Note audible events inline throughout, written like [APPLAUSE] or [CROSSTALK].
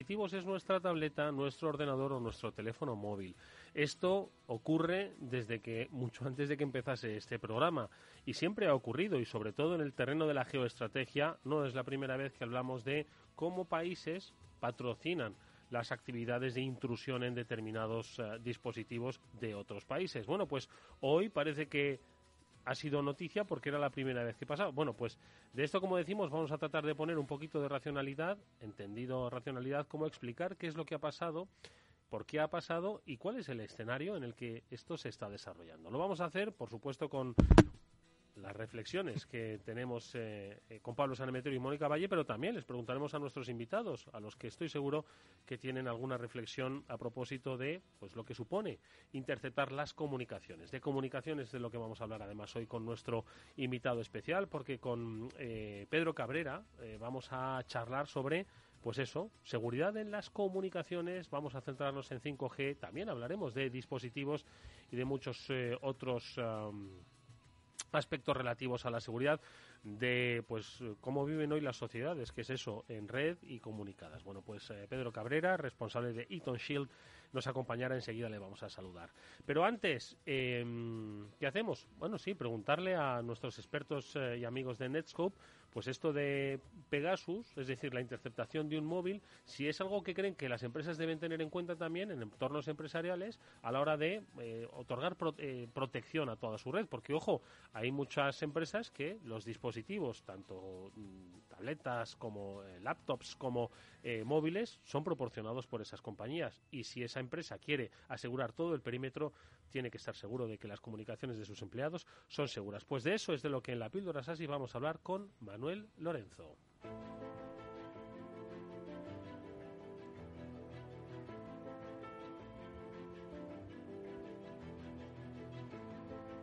es nuestra tableta, nuestro ordenador o nuestro teléfono móvil. Esto ocurre desde que mucho antes de que empezase este programa y siempre ha ocurrido y sobre todo en el terreno de la geoestrategia no es la primera vez que hablamos de cómo países patrocinan las actividades de intrusión en determinados eh, dispositivos de otros países. Bueno, pues hoy parece que ha sido noticia porque era la primera vez que pasaba. Bueno, pues de esto, como decimos, vamos a tratar de poner un poquito de racionalidad, entendido racionalidad, cómo explicar qué es lo que ha pasado, por qué ha pasado y cuál es el escenario en el que esto se está desarrollando. Lo vamos a hacer, por supuesto, con las reflexiones que tenemos eh, eh, con Pablo Sanemeterio y Mónica Valle, pero también les preguntaremos a nuestros invitados, a los que estoy seguro que tienen alguna reflexión a propósito de pues lo que supone interceptar las comunicaciones. De comunicaciones de lo que vamos a hablar además hoy con nuestro invitado especial, porque con eh, Pedro Cabrera vamos a charlar sobre pues eso, seguridad en las comunicaciones, vamos a centrarnos en 5G, también hablaremos de dispositivos y de muchos otros aspectos relativos a la seguridad de pues cómo viven hoy las sociedades, que es eso, en red y comunicadas. Bueno, pues eh, Pedro Cabrera, responsable de Eaton Shield, nos acompañará enseguida, le vamos a saludar. Pero antes, em, ¿qué hacemos? Bueno, sí, preguntarle a nuestros expertos eh, y amigos de Netscope pues esto de Pegasus, es decir, la interceptación de un móvil, si es algo que creen que las empresas deben tener en cuenta también en entornos empresariales a la hora de eh, otorgar eh, protección a toda su red, porque ojo, hay muchas empresas que los dispositivos, tanto mm, tabletas como eh, laptops como móviles, son proporcionados por esas compañías y si esa empresa quiere asegurar todo el perímetro, tiene que estar seguro de que las comunicaciones de sus empleados son seguras. Pues de eso es de lo que en la píldora SASI vamos a hablar con Manuel Lorenzo.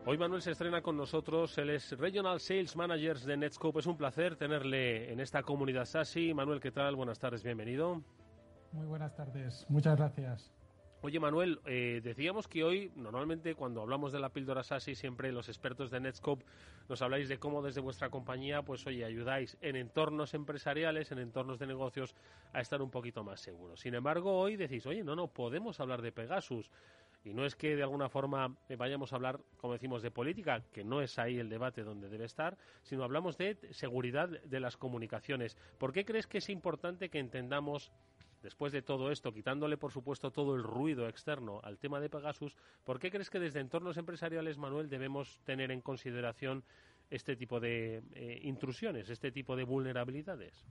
Hoy Manuel se estrena con nosotros, él es Regional Sales Manager de Netscope. Es un placer tenerle en esta comunidad SASI. Manuel, ¿qué tal? Buenas tardes, bienvenido. Muy buenas tardes, muchas gracias. Oye, Manuel, eh, decíamos que hoy, normalmente cuando hablamos de la píldora SASI, siempre los expertos de Netscope nos habláis de cómo desde vuestra compañía, pues oye, ayudáis en entornos empresariales, en entornos de negocios, a estar un poquito más seguros. Sin embargo, hoy decís, oye, no, no, podemos hablar de Pegasus. Y no es que de alguna forma vayamos a hablar, como decimos, de política, que no es ahí el debate donde debe estar, sino hablamos de seguridad de las comunicaciones. ¿Por qué crees que es importante que entendamos después de todo esto, quitándole por supuesto todo el ruido externo al tema de Pegasus, ¿por qué crees que desde entornos empresariales, Manuel, debemos tener en consideración este tipo de eh, intrusiones, este tipo de vulnerabilidades?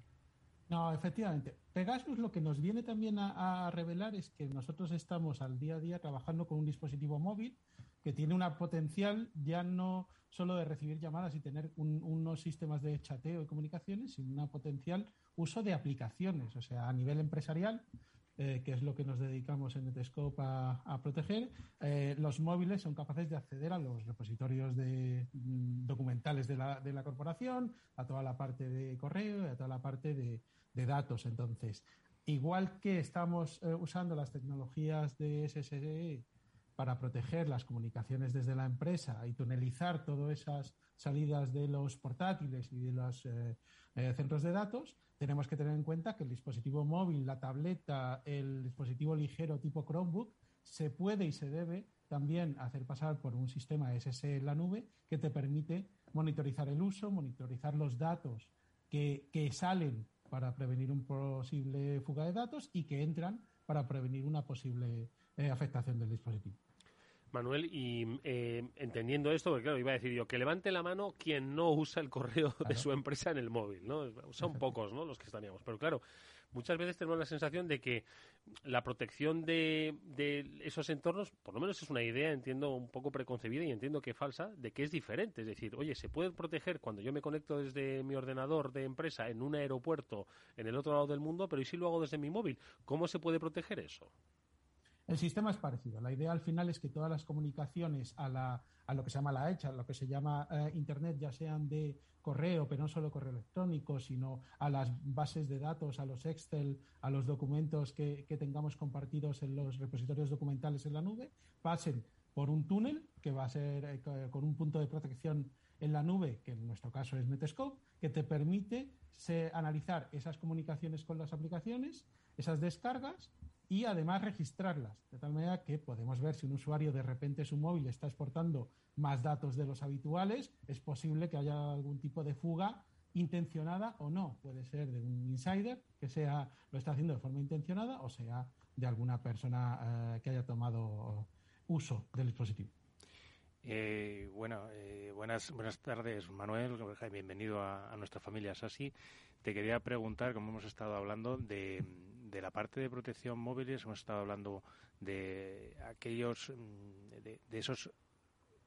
No, efectivamente. Pegasus lo que nos viene también a, revelar es que nosotros estamos al día a día trabajando con un dispositivo móvil que tiene una potencial ya no solo de recibir llamadas y tener unos sistemas de chateo y comunicaciones, sino una potencial uso de aplicaciones, o sea, a nivel empresarial, eh, que es lo que nos dedicamos en Netscope a, proteger, eh, los móviles son capaces de acceder a los repositorios de, mm, documentales de la, de la, corporación, a toda la parte de correo y a toda la parte de, datos. Entonces, igual que estamos eh, usando las tecnologías de SSE para proteger las comunicaciones desde la empresa y tunelizar todas esas salidas de los portátiles y de los eh, eh, centros de datos, tenemos que tener en cuenta que el dispositivo móvil, la tableta, el dispositivo ligero tipo Chromebook, se puede y se debe también hacer pasar por un sistema SSE en la nube que te permite monitorizar el uso, monitorizar los datos que, salen para prevenir un posible fuga de datos y que entran para prevenir una posible eh, afectación del dispositivo. Manuel, y eh, entendiendo esto, porque claro, iba a decir yo, que levante la mano quien no usa el correo de su empresa en el móvil, ¿no? Son [LAUGHS] pocos, ¿no? Los que estaríamos. Pero claro, muchas veces tenemos la sensación de que la protección de, de, esos entornos, por lo menos es una idea, entiendo, un poco preconcebida y entiendo que falsa, de que es diferente. Es decir, oye, se puede proteger cuando yo me conecto desde mi ordenador de empresa en un aeropuerto en el otro lado del mundo, pero ¿y si lo hago desde mi móvil? ¿Cómo se puede proteger eso? El sistema es parecido. La idea al final es que todas las comunicaciones a, lo que se llama la hecha, a lo que se llama eh, Internet, ya sean de correo, pero no solo correo electrónico, sino a las bases de datos, a los Excel, a los documentos que, tengamos compartidos en los repositorios documentales en la nube, pasen por un túnel que va a ser eh, con un punto de protección en la nube, que en nuestro caso es Netscope, que te permite analizar esas comunicaciones con las aplicaciones esas descargas y además registrarlas, de tal manera que podemos ver si un usuario de repente su móvil está exportando más datos de los habituales, es posible que haya algún tipo de fuga intencionada o no. Puede ser de un insider que sea lo está haciendo de forma intencionada o sea de alguna persona eh, que haya tomado uso del dispositivo. Eh, bueno, eh, buenas, buenas tardes, Manuel. Bienvenido a, a, nuestra familia Sasi. Te quería preguntar, como hemos estado hablando, de, de la parte de protección móviles, hemos estado hablando de aquellos, mm, de, esos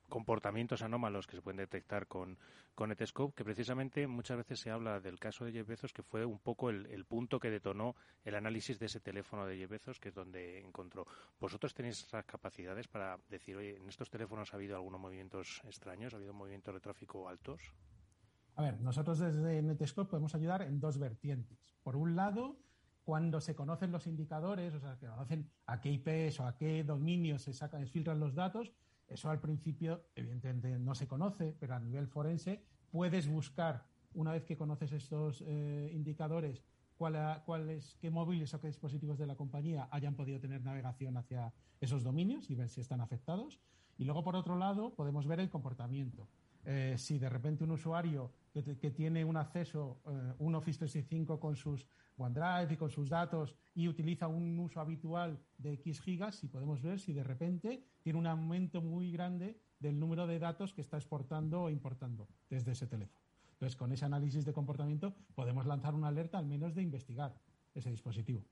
comportamientos anómalos que se pueden detectar con, con que precisamente muchas veces se habla del caso de Jeff Bezos, que fue un poco el, punto que detonó el análisis de ese teléfono de Jeff que es donde encontró. ¿Vosotros tenéis esas capacidades para decir, oye, en estos teléfonos ha habido algunos movimientos extraños, ha habido movimientos de tráfico altos? A ver, nosotros desde Netscope podemos ayudar en dos vertientes. Por un lado, cuando se conocen los indicadores, o sea, que conocen a qué IPs o a qué dominios se sacan, se filtran los datos, eso al principio, evidentemente, no se conoce, pero a nivel forense puedes buscar, una vez que conoces estos eh, indicadores, cuáles, qué móviles o qué dispositivos de la compañía hayan podido tener navegación hacia esos dominios y ver si están afectados. Y luego, por otro lado, podemos ver el comportamiento. Eh, si de repente un usuario que, tiene un acceso, eh, un Office 365 con sus OneDrive y con sus datos y utiliza un uso habitual de X gigas, y podemos ver si de repente tiene un aumento muy grande del número de datos que está exportando o importando desde ese teléfono. Entonces, con ese análisis de comportamiento podemos lanzar una alerta al menos de investigar ese dispositivo.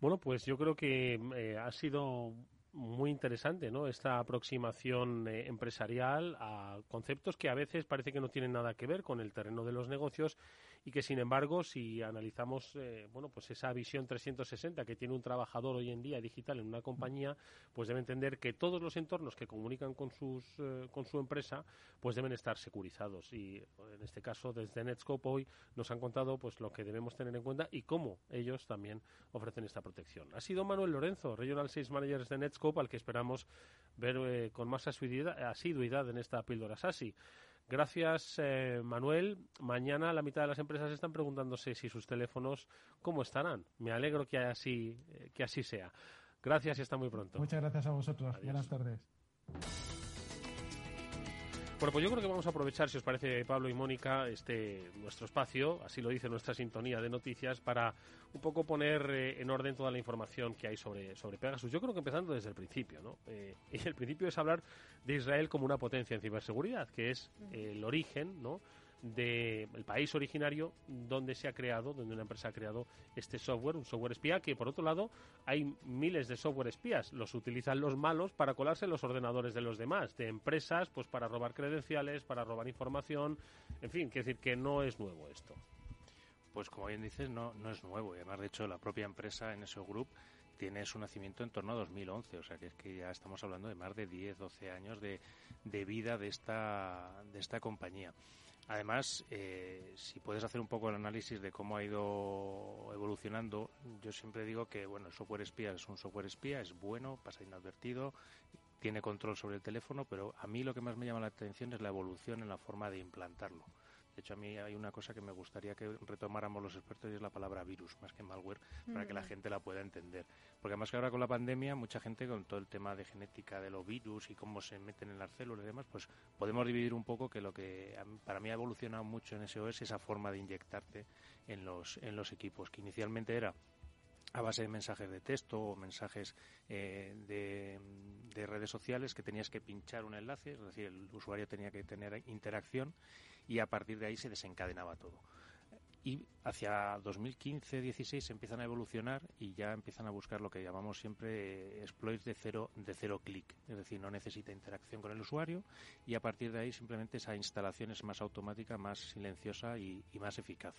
Bueno, pues yo creo que eh, ha sido muy interesante, ¿no? Esta aproximación eh, empresarial a conceptos que a veces parece que no tienen nada que ver con el terreno de los negocios y que sin embargo si analizamos eh, bueno pues esa visión 360 que tiene un trabajador hoy en día digital en una compañía pues debe entender que todos los entornos que comunican con sus eh, con su empresa pues deben estar securizados. Y en este caso desde Netscope hoy nos han contado pues lo que debemos tener en cuenta y cómo ellos también ofrecen esta protección. Ha sido Manuel Lorenzo Regional Sales Manager de Netscope al que esperamos ver eh, con más asiduidad, en esta píldora. SASI Gracias, eh, Manuel. Mañana la mitad de las empresas están preguntándose si sus teléfonos cómo estarán. Me alegro que así, eh, que así sea. Gracias y hasta muy pronto. Muchas gracias a vosotros. Buenas tardes. Bueno, pues yo creo que vamos a aprovechar, si os parece, Pablo y Mónica, este nuestro espacio, así lo dice nuestra sintonía de noticias, para un poco poner eh, en orden toda la información que hay sobre, sobre Pegasus. Yo creo que empezando desde el principio, ¿no? Eh, [LAUGHS] y el principio es hablar de Israel como una potencia en ciberseguridad, que es el origen, ¿no? Del país originario donde se ha creado, donde una empresa ha creado este software, un software espía, que por otro lado hay miles de software espías, los utilizan los malos para colarse en los ordenadores de los demás, de empresas, pues para robar credenciales, para robar información, en fin, quiere decir que no es nuevo esto. Pues como bien dices, no, no es nuevo, y además de hecho la propia empresa en ese grupo tiene su nacimiento en torno a 2011, o sea que es que ya estamos hablando de más de 10, 12 años de, de vida de esta, de esta compañía. Además, eh, si puedes hacer un poco el análisis de cómo ha ido evolucionando, yo siempre digo que bueno, el software espía es un software espía, es bueno, pasa inadvertido, tiene control sobre el teléfono, pero a mí lo que más me llama la atención es la evolución en la forma de implantarlo. De hecho, a mí hay una cosa que me gustaría que retomáramos los expertos y es la palabra virus, más que malware, para que la gente la pueda entender. Porque además que ahora con la pandemia, mucha gente con todo el tema de genética de los virus y cómo se meten en las células y demás, pues podemos dividir un poco que lo que para mí ha evolucionado mucho en SOS es esa forma de inyectarte en los, en los equipos, que inicialmente era a base de mensajes de texto o mensajes eh, de, de, redes sociales que tenías que pinchar un enlace, es decir, el usuario tenía que tener interacción y a partir de ahí se desencadenaba todo. Y hacia 2015-16 se empiezan a evolucionar y ya empiezan a buscar lo que llamamos siempre exploits de cero, de cero clic, es decir, no necesita interacción con el usuario y a partir de ahí simplemente esa instalación es más automática, más silenciosa y, más eficaz.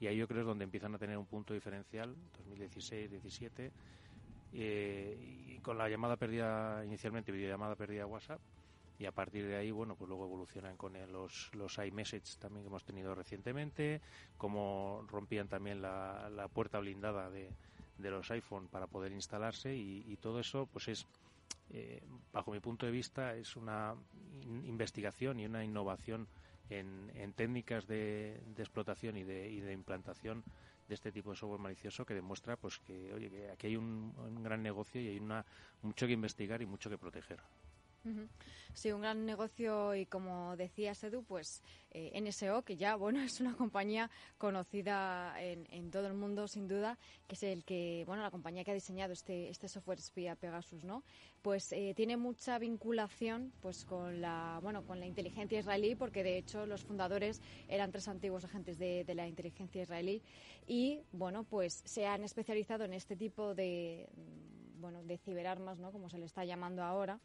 Y ahí yo creo es donde empiezan a tener un punto diferencial, 2016-17, eh, y con la llamada perdida inicialmente, videollamada perdida WhatsApp, y a partir de ahí, bueno, pues luego evolucionan con los, los iMessage también que hemos tenido recientemente, como rompían también la, la puerta blindada de, de, los iPhone para poder instalarse y, todo eso, pues es, eh, bajo mi punto de vista, es una investigación y una innovación en, en técnicas de, de explotación y de, y de implantación de este tipo de software malicioso que demuestra pues que oye que aquí hay un, un gran negocio y hay una mucho que investigar y mucho que proteger. Sí, un gran negocio y como decía Edu, pues eh, NSO, que ya bueno [LAUGHS] es una compañía conocida en, todo el mundo sin duda, que es el que bueno la compañía que ha diseñado este este software espía Pegasus, ¿no? Pues eh, tiene mucha vinculación pues con la bueno con la inteligencia israelí, porque de hecho los fundadores eran tres antiguos agentes de, de la inteligencia israelí y bueno pues se han especializado en este tipo de bueno de ciberarmas, ¿no? Como se le está llamando ahora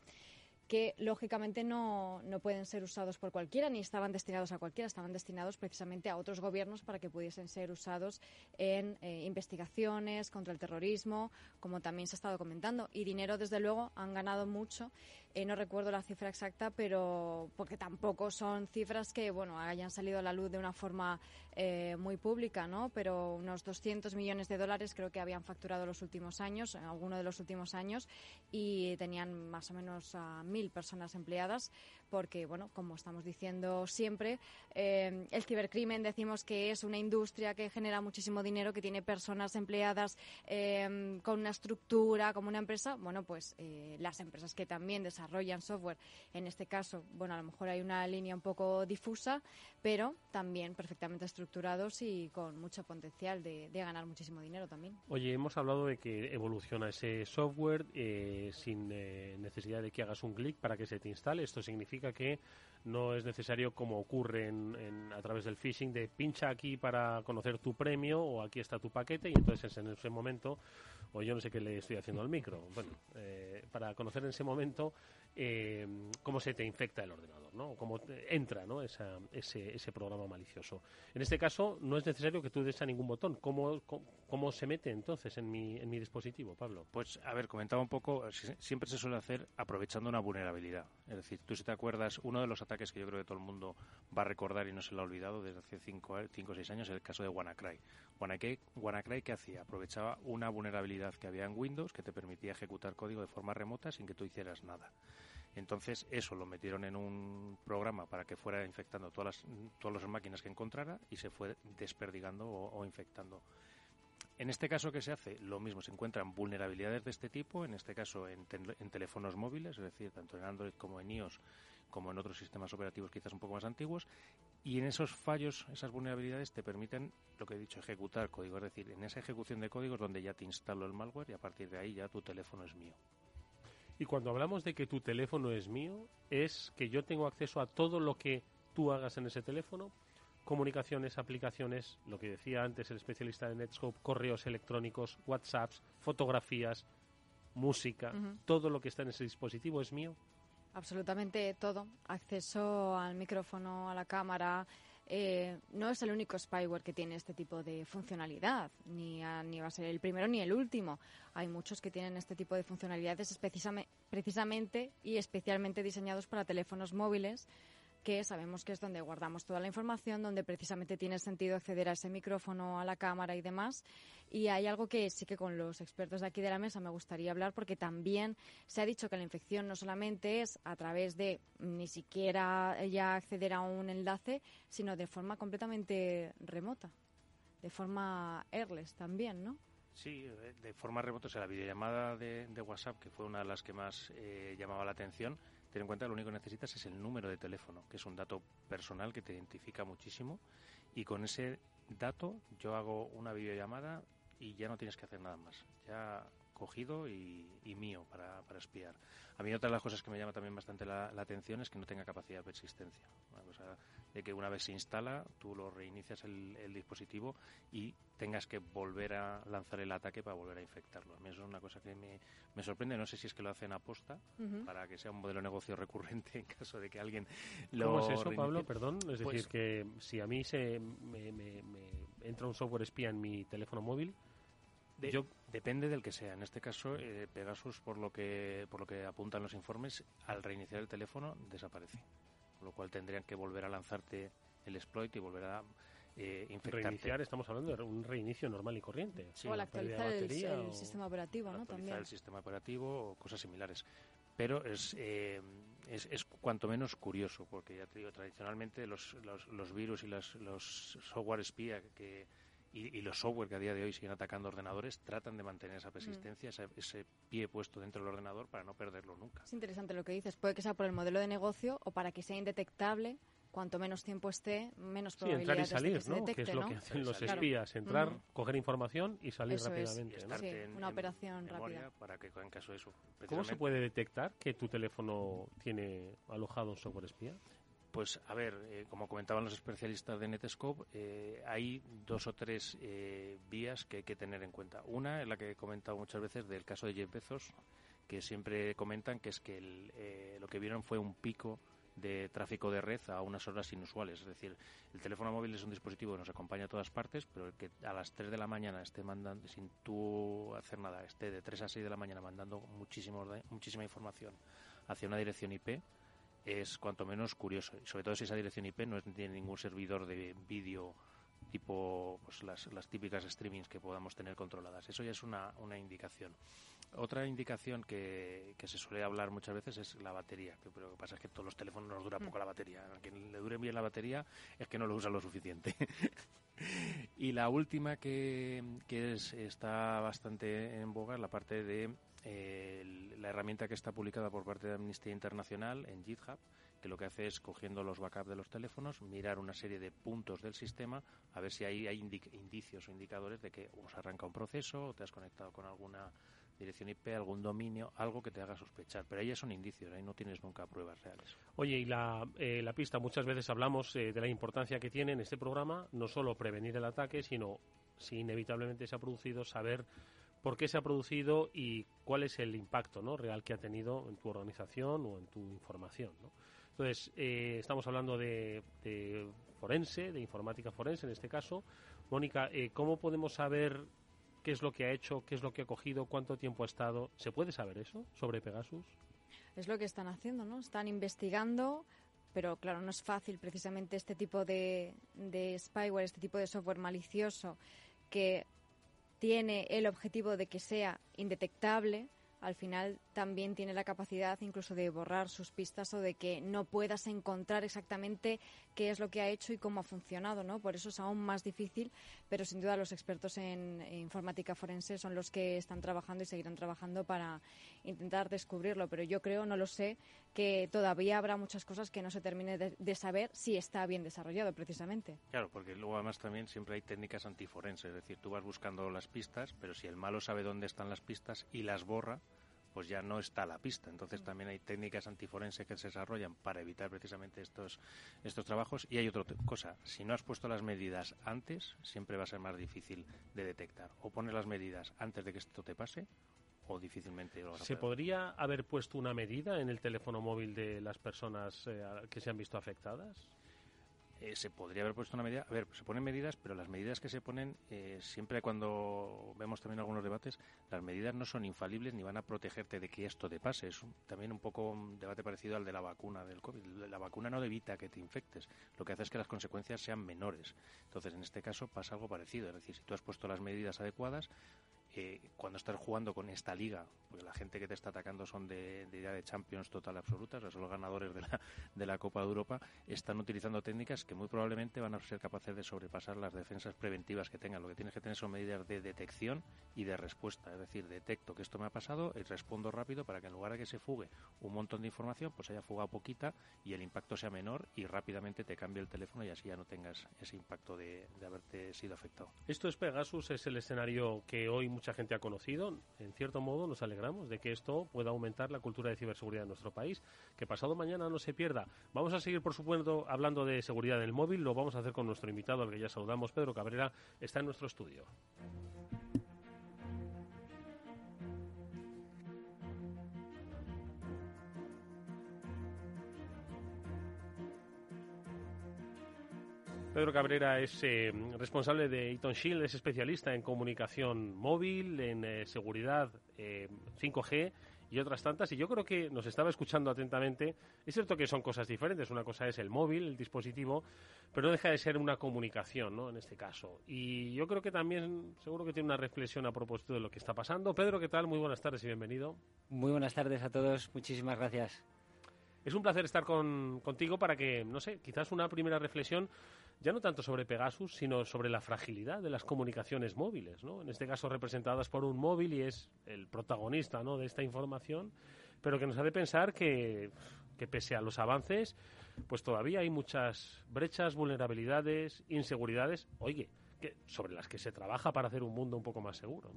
que lógicamente no, no, pueden ser usados por cualquiera ni estaban destinados a cualquiera, estaban destinados precisamente a otros gobiernos para que pudiesen ser usados en eh, investigaciones contra el terrorismo, como también se ha estado comentando. Y dinero, desde luego, han ganado mucho eh, no recuerdo la cifra exacta, pero porque tampoco son cifras que bueno hayan salido a la luz de una forma eh, muy pública, ¿no? Pero unos 200 millones de dólares creo que habían facturado los últimos años, en alguno de los últimos años, y tenían más o menos mil personas empleadas, porque bueno, como estamos diciendo siempre, eh, el cibercrimen decimos que es una industria que genera muchísimo dinero, que tiene personas empleadas con una estructura, como una empresa. Bueno, pues las empresas que también desarrollan software. En este caso, bueno, a lo mejor hay una línea un poco difusa, pero también perfectamente estructurados y con mucho potencial de, ganar muchísimo dinero también. Oye, hemos hablado de que evoluciona ese software eh, sin eh, necesidad de que hagas un clic para que se te instale. Esto significa que no es necesario como ocurre en, a través del phishing de pincha aquí para conocer tu premio o aquí está tu paquete y entonces en ese momento o yo no sé qué le estoy haciendo al micro. Bueno eh, para conocer en ese momento eh, cómo se te infecta el ordenador ¿no? o cómo entra ¿no? ese, ese programa malicioso en este caso no es necesario que tú des a ningún botón ¿cómo, cómo, se mete entonces en mi, en mi dispositivo Pablo? pues a ver comentaba un poco siempre se suele hacer aprovechando una vulnerabilidad es decir tú si te acuerdas uno de los ataques que yo creo que todo el mundo va a recordar y no se lo ha olvidado desde hace 5 o 6 años, es el caso de WannaCry. WannaCry, WannaCry ¿qué hacía? Aprovechaba una vulnerabilidad que había en Windows que te permitía ejecutar código de forma remota sin que tú hicieras nada. Entonces eso lo metieron en un programa para que fuera infectando todas las, todas las máquinas que encontrara y se fue desperdigando o, infectando. En este caso, ¿qué se hace? Lo mismo, se encuentran vulnerabilidades de este tipo, en este caso en, en, teléfonos móviles, es decir, tanto en Android como en iOS, como en otros sistemas operativos quizás un poco más antiguos, y en esos fallos, esas vulnerabilidades te permiten, lo que he dicho, ejecutar código, es decir, en esa ejecución de código es donde ya te instalo el malware y a partir de ahí ya tu teléfono es mío. Y cuando hablamos de que tu teléfono es mío, es que yo tengo acceso a todo lo que tú hagas en ese teléfono, comunicaciones, aplicaciones, lo que decía antes el especialista de Netscope, correos electrónicos, WhatsApps, fotografías, música, todo lo que está en ese dispositivo es mío. Absolutamente todo. Acceso al micrófono, a la cámara. Eh, no es el único spyware que tiene este tipo de funcionalidad, ni, ni va a ser el primero ni el último. Hay muchos que tienen este tipo de funcionalidades precisamente y especialmente diseñados para teléfonos móviles que sabemos que es donde guardamos toda la información, donde precisamente tiene sentido acceder a ese micrófono, a la cámara y demás. Y hay algo que sí que con los expertos de aquí de la mesa me gustaría hablar porque también se ha dicho que la infección no solamente es a través de ni siquiera ya acceder a un enlace, sino de forma completamente remota, de forma airless también, ¿no? Sí, de forma remota, o sea, la videollamada de, WhatsApp, que fue una de las que más eh, llamaba la atención, Ten en cuenta que lo único que necesitas es el número de teléfono, que es un dato personal que te identifica muchísimo. Y con ese dato yo hago una videollamada y ya no tienes que hacer nada más. Ya cogido y, mío para, para, espiar. A mí otra de las cosas que me llama también bastante la, atención es que no tenga capacidad de persistencia. Una cosa de que una vez se instala, tú lo reinicias el, dispositivo y tengas que volver a lanzar el ataque para volver a infectarlo. A mí eso es una cosa que me, me sorprende. No sé si es que lo hacen a posta para que sea un modelo de negocio recurrente [LAUGHS] en caso de que alguien lo. ¿Cómo es eso, Pablo? Perdón. Es decir, pues que si a mí se me, me entra un software espía en mi teléfono móvil, yo, depende del que sea. En este caso, eh, Pegasus, por lo que por lo que apuntan los informes, al reiniciar el teléfono desaparece. Con lo cual tendrían que volver a lanzarte el exploit y volver a eh, infectarte. Reiniciar, estamos hablando de un reinicio normal y corriente. o al actualizar el, sistema operativo, ¿no? También. el sistema operativo o cosas similares. Pero es, eh, es, es, cuanto menos curioso, porque ya te digo, tradicionalmente los, los, los virus y los, los software espía que y, los software que a día de hoy siguen atacando ordenadores tratan de mantener esa persistencia, mm. ese, pie puesto dentro del ordenador para no perderlo nunca. Es interesante lo que dices. Puede que sea por el modelo de negocio o para que sea indetectable. Cuanto menos tiempo esté, menos probabilidad sí, entrar y salir, ¿no? que es lo que hacen los espías, entrar, coger información y salir rápidamente. una operación rápida. Para que en caso de eso. ¿Cómo se puede detectar que tu teléfono tiene alojado un software espía? Pues a ver, eh, como comentaban los especialistas de Netscope, eh, hay dos o tres eh, vías que hay que tener en cuenta. Una es la que he comentado muchas veces del caso de Jeff Bezos, que siempre comentan que es que lo que vieron fue un pico de tráfico de red a unas horas inusuales. Es decir, el teléfono móvil es un dispositivo que nos acompaña a todas partes, pero el que a las 3 de la mañana esté mandando, sin tú hacer nada, esté de 3 a 6 de la mañana mandando muchísima información hacia una dirección IP, es cuanto menos curioso. Y sobre todo si esa dirección IP no tiene ningún servidor de vídeo tipo pues, las, las, típicas streamings que podamos tener controladas. Eso ya es una, una indicación. Otra indicación que, que, se suele hablar muchas veces es la batería. Pero lo que pasa es que todos los teléfonos nos dura poco la batería. A quien le dure bien la batería es que no lo usa lo suficiente. [LAUGHS] y la última que, que es, está bastante en boga es la parte de la herramienta que está publicada por parte de Amnistía Internacional en GitHub, que lo que hace es cogiendo los backups de los teléfonos, mirar una serie de puntos del sistema, a ver si hay, hay indicios o indicadores de que os arranca un proceso o te has conectado con alguna dirección IP, algún dominio, algo que te haga sospechar. Pero ahí ya son indicios, ahí no tienes nunca pruebas reales. Oye, y la, eh, la pista, muchas veces hablamos eh, de la importancia que tiene en este programa no solo prevenir el ataque, sino si inevitablemente se ha producido, saber por qué se ha producido y cuál es el impacto ¿no? real que ha tenido en tu organización o en tu información. ¿no? Entonces, eh, estamos hablando de, forense, de informática forense en este caso. Mónica, eh, ¿cómo podemos saber qué es lo que ha hecho, qué es lo que ha cogido, cuánto tiempo ha estado? ¿Se puede saber eso sobre Pegasus? Es lo que están haciendo, ¿no? Están investigando, pero claro, no es fácil precisamente este tipo de, de spyware, este tipo de software malicioso que tiene el objetivo de que sea indetectable, al final también tiene la capacidad incluso de borrar sus pistas o de que no puedas encontrar exactamente qué es lo que ha hecho y cómo ha funcionado, ¿no? Por eso es aún más difícil, pero sin duda los expertos en informática forense son los que están trabajando y seguirán trabajando para intentar descubrirlo, pero yo creo, no lo sé, que todavía habrá muchas cosas que no se termine de, saber si está bien desarrollado precisamente. Claro, porque luego además también siempre hay técnicas antiforenses, es decir, tú vas buscando las pistas, pero si el malo sabe dónde están las pistas y las borra, pues ya no está la pista. Entonces también hay técnicas antiforenses que se desarrollan para evitar precisamente estos, estos trabajos. Y hay otra cosa, si no has puesto las medidas antes, siempre va a ser más difícil de detectar. O pones las medidas antes de que esto te pase o difícilmente lo ¿Se podría haber puesto una medida en el teléfono móvil de las personas eh, que se han visto afectadas? Eh, se podría haber puesto una medida. A ver, se ponen medidas, pero las medidas que se ponen, eh, siempre cuando vemos también algunos debates, las medidas no son infalibles ni van a protegerte de que esto te pase. Es también un poco un debate parecido al de la vacuna del COVID. La vacuna no evita que te infectes, lo que hace es que las consecuencias sean menores. Entonces, en este caso pasa algo parecido. Es decir, si tú has puesto las medidas adecuadas, cuando estás jugando con esta liga, porque la gente que te está atacando son de, de de Champions total absolutas, son los ganadores de la, de la Copa de Europa, están utilizando técnicas que muy probablemente van a ser capaces de sobrepasar las defensas preventivas que tengan. Lo que tienes que tener son medidas de detección y de respuesta, es decir, detecto que esto me ha pasado y respondo rápido para que en lugar de que se fugue un montón de información, pues haya fugado poquita y el impacto sea menor y rápidamente te cambie el teléfono y así ya no tengas ese impacto de, de haberte sido afectado. Esto es Pegasus, es el escenario que hoy mucha gente ha conocido. En cierto modo nos alegramos de que esto pueda aumentar la cultura de ciberseguridad en nuestro país. Que pasado mañana no se pierda. Vamos a seguir, por supuesto, hablando de seguridad del móvil. Lo vamos a hacer con nuestro invitado, al que ya saludamos. Pedro Cabrera está en nuestro estudio. Pedro Cabrera es eh, responsable de Eaton Shield, es especialista en comunicación móvil, en eh, seguridad 5G eh, y otras tantas. Y yo creo que nos estaba escuchando atentamente. Es cierto que son cosas diferentes. Una cosa es el móvil, el dispositivo, pero no deja de ser una comunicación, ¿no? En este caso. Y yo creo que también, seguro que tiene una reflexión a propósito de lo que está pasando. Pedro, ¿qué tal? Muy buenas tardes y bienvenido. Muy buenas tardes a todos. Muchísimas gracias. Es un placer estar contigo para que, no sé, quizás una primera reflexión ya no tanto sobre Pegasus, sino sobre la fragilidad de las comunicaciones móviles, ¿no? En este caso representadas por un móvil y es el protagonista, de esta información, pero que nos hace pensar que, que pese a los avances, pues todavía hay muchas brechas, vulnerabilidades, inseguridades, oye, que, sobre las que se trabaja para hacer un mundo un poco más seguro.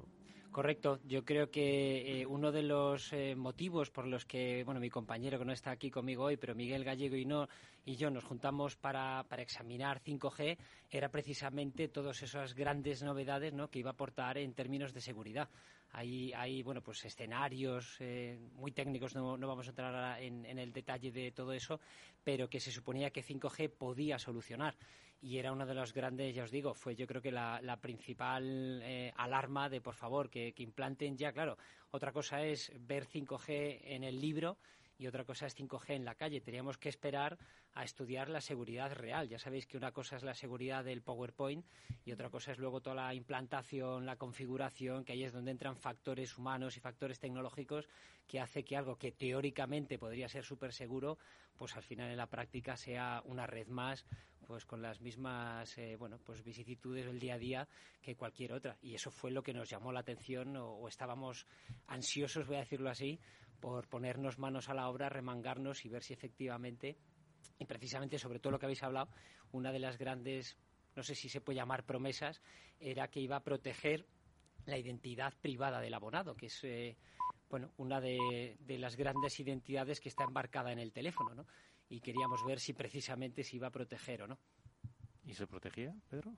Correcto. Yo creo que eh, uno de los eh, motivos por los que, bueno, mi compañero que no está aquí conmigo hoy, pero Miguel Gallego y no y yo nos juntamos para, examinar 5G era precisamente todas esas grandes novedades, ¿no? que iba a aportar en términos de seguridad. Hay, hay bueno, pues escenarios eh, muy técnicos, no, no, vamos a entrar en, el detalle de todo eso, pero que se suponía que 5G podía solucionar. Y era uno de los grandes, ya os digo, fue yo creo que la, la principal eh, alarma de por favor que, que, implanten ya, claro, otra cosa es ver 5G en el libro y otra cosa es 5G en la calle. Teníamos que esperar a estudiar la seguridad real. Ya sabéis que una cosa es la seguridad del PowerPoint y otra cosa es luego toda la implantación, la configuración, que ahí es donde entran factores humanos y factores tecnológicos que hace que algo que teóricamente podría ser súper seguro, pues al final en la práctica sea una red más pues con las mismas eh, bueno pues vicisitudes del día a día que cualquier otra y eso fue lo que nos llamó la atención o, o estábamos ansiosos voy a decirlo así por ponernos manos a la obra remangarnos y ver si efectivamente y precisamente sobre todo lo que habéis hablado una de las grandes no sé si se puede llamar promesas era que iba a proteger la identidad privada del abonado que es eh, bueno una de, de las grandes identidades que está embarcada en el teléfono ¿no? y queríamos ver si precisamente se iba a proteger o no. ¿Y se protegía, Pedro?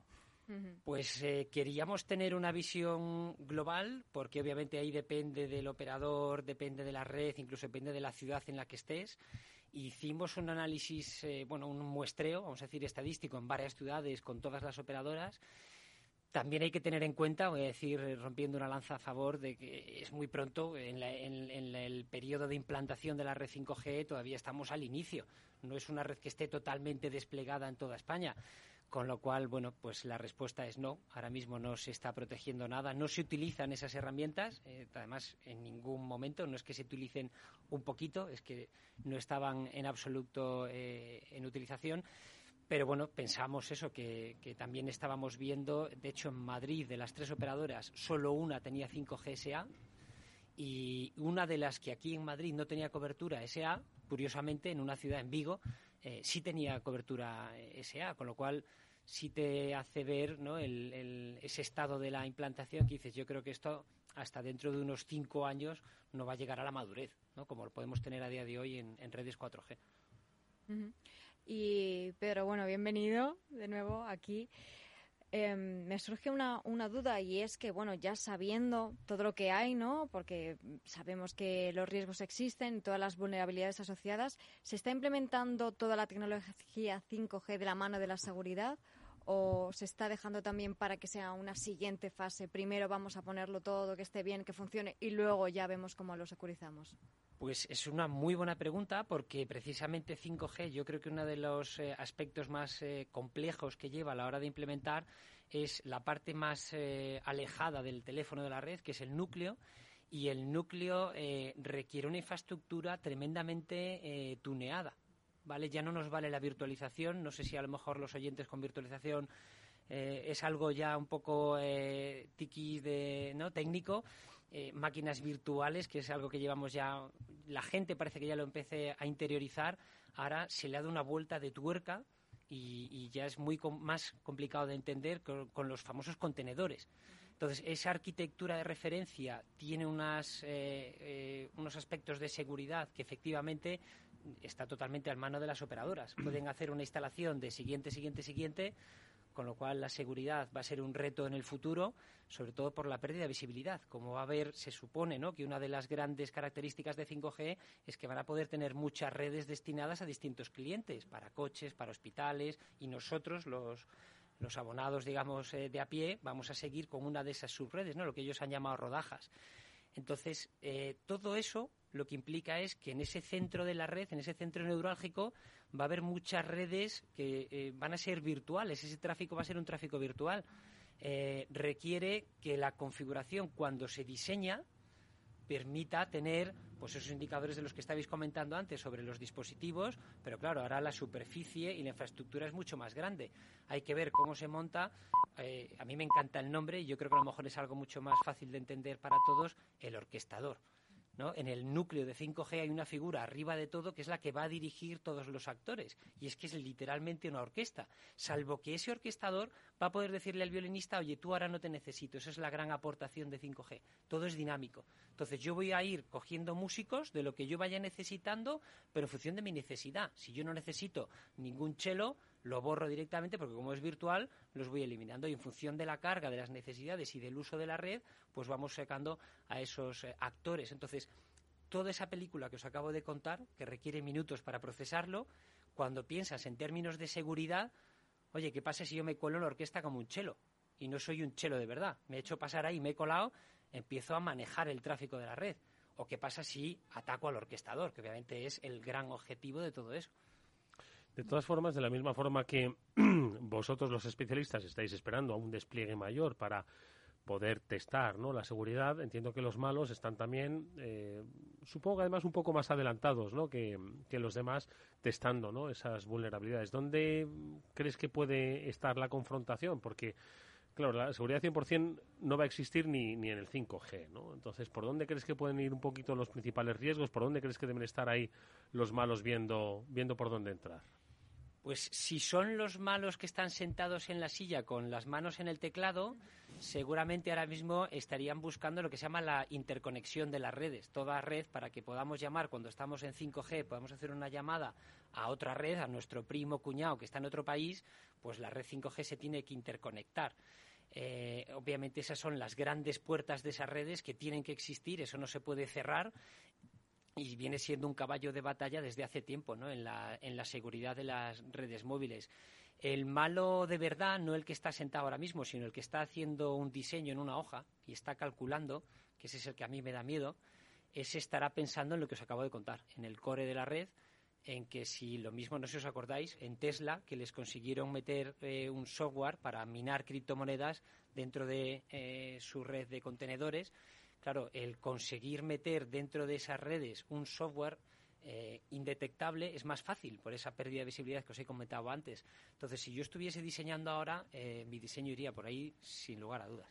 Pues eh, queríamos tener una visión global, porque obviamente ahí depende del operador, depende de la red, incluso depende de la ciudad en la que estés. Hicimos un análisis, eh, bueno, un muestreo, vamos a decir, estadístico en varias ciudades con todas las operadoras también hay que tener en cuenta, voy a decir, rompiendo una lanza a favor, de que es muy pronto, en, la, el periodo de implantación de la red 5G todavía estamos al inicio. No es una red que esté totalmente desplegada en toda España. Con lo cual, bueno, pues la respuesta es no. Ahora mismo no se está protegiendo nada, no se utilizan esas herramientas. Eh, además, en ningún momento no es que se utilicen un poquito, es que no estaban en absoluto eh, en utilización. Pero bueno, pensamos eso, que, que, también estábamos viendo, de hecho en Madrid, de las tres operadoras, solo una tenía 5G SA y una de las que aquí en Madrid no tenía cobertura SA, curiosamente en una ciudad en Vigo, eh, sí tenía cobertura SA, con lo cual sí te hace ver ¿no? el, ese estado de la implantación que dices, yo creo que esto hasta dentro de unos cinco años no va a llegar a la madurez, ¿no? como lo podemos tener a día de hoy en, redes 4G. Uh -huh. Y Pedro, bueno, bienvenido de nuevo aquí. Eh, me surge una, una, duda y es que, bueno, ya sabiendo todo lo que hay, ¿no? Porque sabemos que los riesgos existen, todas las vulnerabilidades asociadas, ¿se está implementando toda la tecnología 5G de la mano de la seguridad? ¿O se está dejando también para que sea una siguiente fase? Primero vamos a ponerlo todo, que esté bien, que funcione, y luego ya vemos cómo lo securizamos. Pues es una muy buena pregunta porque precisamente 5G yo creo que uno de los eh, aspectos más eh, complejos que lleva a la hora de implementar es la parte más eh, alejada del teléfono de la red, que es el núcleo, y el núcleo eh, requiere una infraestructura tremendamente eh, tuneada. ¿Vale? Ya no nos vale la virtualización, no sé si a lo mejor los oyentes con virtualización es algo ya un poco tiki de, ¿no? técnico, eh, máquinas virtuales, que es algo que llevamos ya, la gente parece que ya lo empecé a interiorizar, ahora se le ha dado una vuelta de tuerca y, y ya es muy com más complicado de entender con, con, los famosos contenedores. Entonces, esa arquitectura de referencia tiene unas, eh, eh, unos aspectos de seguridad que efectivamente está totalmente al mano de las operadoras. [CLEARS THROAT] Pueden hacer una instalación de siguiente, siguiente, siguiente, con lo cual la seguridad va a ser un reto en el futuro, sobre todo por la pérdida de visibilidad. Como va a haber, se supone ¿no? que una de las grandes características de 5G es que van a poder tener muchas redes destinadas a distintos clientes, para coches, para hospitales, y nosotros, los, los abonados, digamos, eh, de a pie, vamos a seguir con una de esas subredes, ¿no? lo que ellos han llamado rodajas. Entonces, eh, todo eso lo que implica es que en ese centro de la red, en ese centro neurálgico, va a haber muchas redes que eh, van a ser virtuales. Ese tráfico va a ser un tráfico virtual. Eh, requiere que la configuración, cuando se diseña, permita tener pues esos indicadores de los que estabais comentando antes sobre los dispositivos, pero claro, ahora la superficie y la infraestructura es mucho más grande. Hay que ver cómo se monta. Eh, a mí me encanta el nombre y yo creo que a lo mejor es algo mucho más fácil de entender para todos, el orquestador. En el núcleo de 5G hay una figura arriba de todo que es la que va a dirigir todos los actores. Y es que es literalmente una orquesta. Salvo que ese orquestador va a poder decirle al violinista, oye, tú ahora no te necesito. Esa es la gran aportación de 5G. Todo es dinámico. Entonces yo voy a ir cogiendo músicos de lo que yo vaya necesitando, pero en función de mi necesidad. Si yo no necesito ningún chelo, lo borro directamente porque como es virtual los voy eliminando y en función de la carga, de las necesidades y del uso de la red, pues vamos sacando a esos eh, actores. Entonces, toda esa película que os acabo de contar, que requiere minutos para procesarlo, cuando piensas en términos de seguridad, oye, ¿qué pasa si yo me cuelo en la orquesta como un chelo? Y no soy un chelo de verdad. Me he hecho pasar ahí, me he colado, empiezo a manejar el tráfico de la red. ¿O qué pasa si ataco al orquestador? Que obviamente es el gran objetivo de todo eso. De todas formas, de la misma forma que [CLEARS THROAT] vosotros los especialistas estáis esperando a un despliegue mayor para poder testar ¿no? la seguridad, entiendo que los malos están también, eh, supongo que además un poco más adelantados ¿no? que, los demás testando ¿no? esas vulnerabilidades. ¿Dónde crees que puede estar la confrontación? Porque, claro, la seguridad 100% no va a existir ni, ni en el 5G. ¿no? Entonces, ¿por dónde crees que pueden ir un poquito los principales riesgos? ¿Por dónde crees que deben estar ahí los malos viendo, viendo por dónde entrar? Pues si son los malos que están sentados en la silla con las manos en el teclado, seguramente ahora mismo estarían buscando lo que se llama la interconexión de las redes. Toda red, para que podamos llamar cuando estamos en 5G, podamos hacer una llamada a otra red, a nuestro primo cuñado que está en otro país, pues la red 5G se tiene que interconectar. Eh, obviamente esas son las grandes puertas de esas redes que tienen que existir, eso no se puede cerrar y viene siendo un caballo de batalla desde hace tiempo ¿no? en, la, seguridad de las redes móviles. El malo de verdad, no el que está sentado ahora mismo, sino el que está haciendo un diseño en una hoja y está calculando, que ese es el que a mí me da miedo, ese estará pensando en lo que os acabo de contar, en el core de la red, en que si lo mismo, no sé os acordáis, en Tesla, que les consiguieron meter eh, un software para minar criptomonedas dentro de eh, su red de contenedores, Claro, el conseguir meter dentro de esas redes un software eh, indetectable es más fácil por esa pérdida de visibilidad que os he comentado antes. Entonces, si yo estuviese diseñando ahora, eh, mi diseño iría por ahí sin lugar a dudas.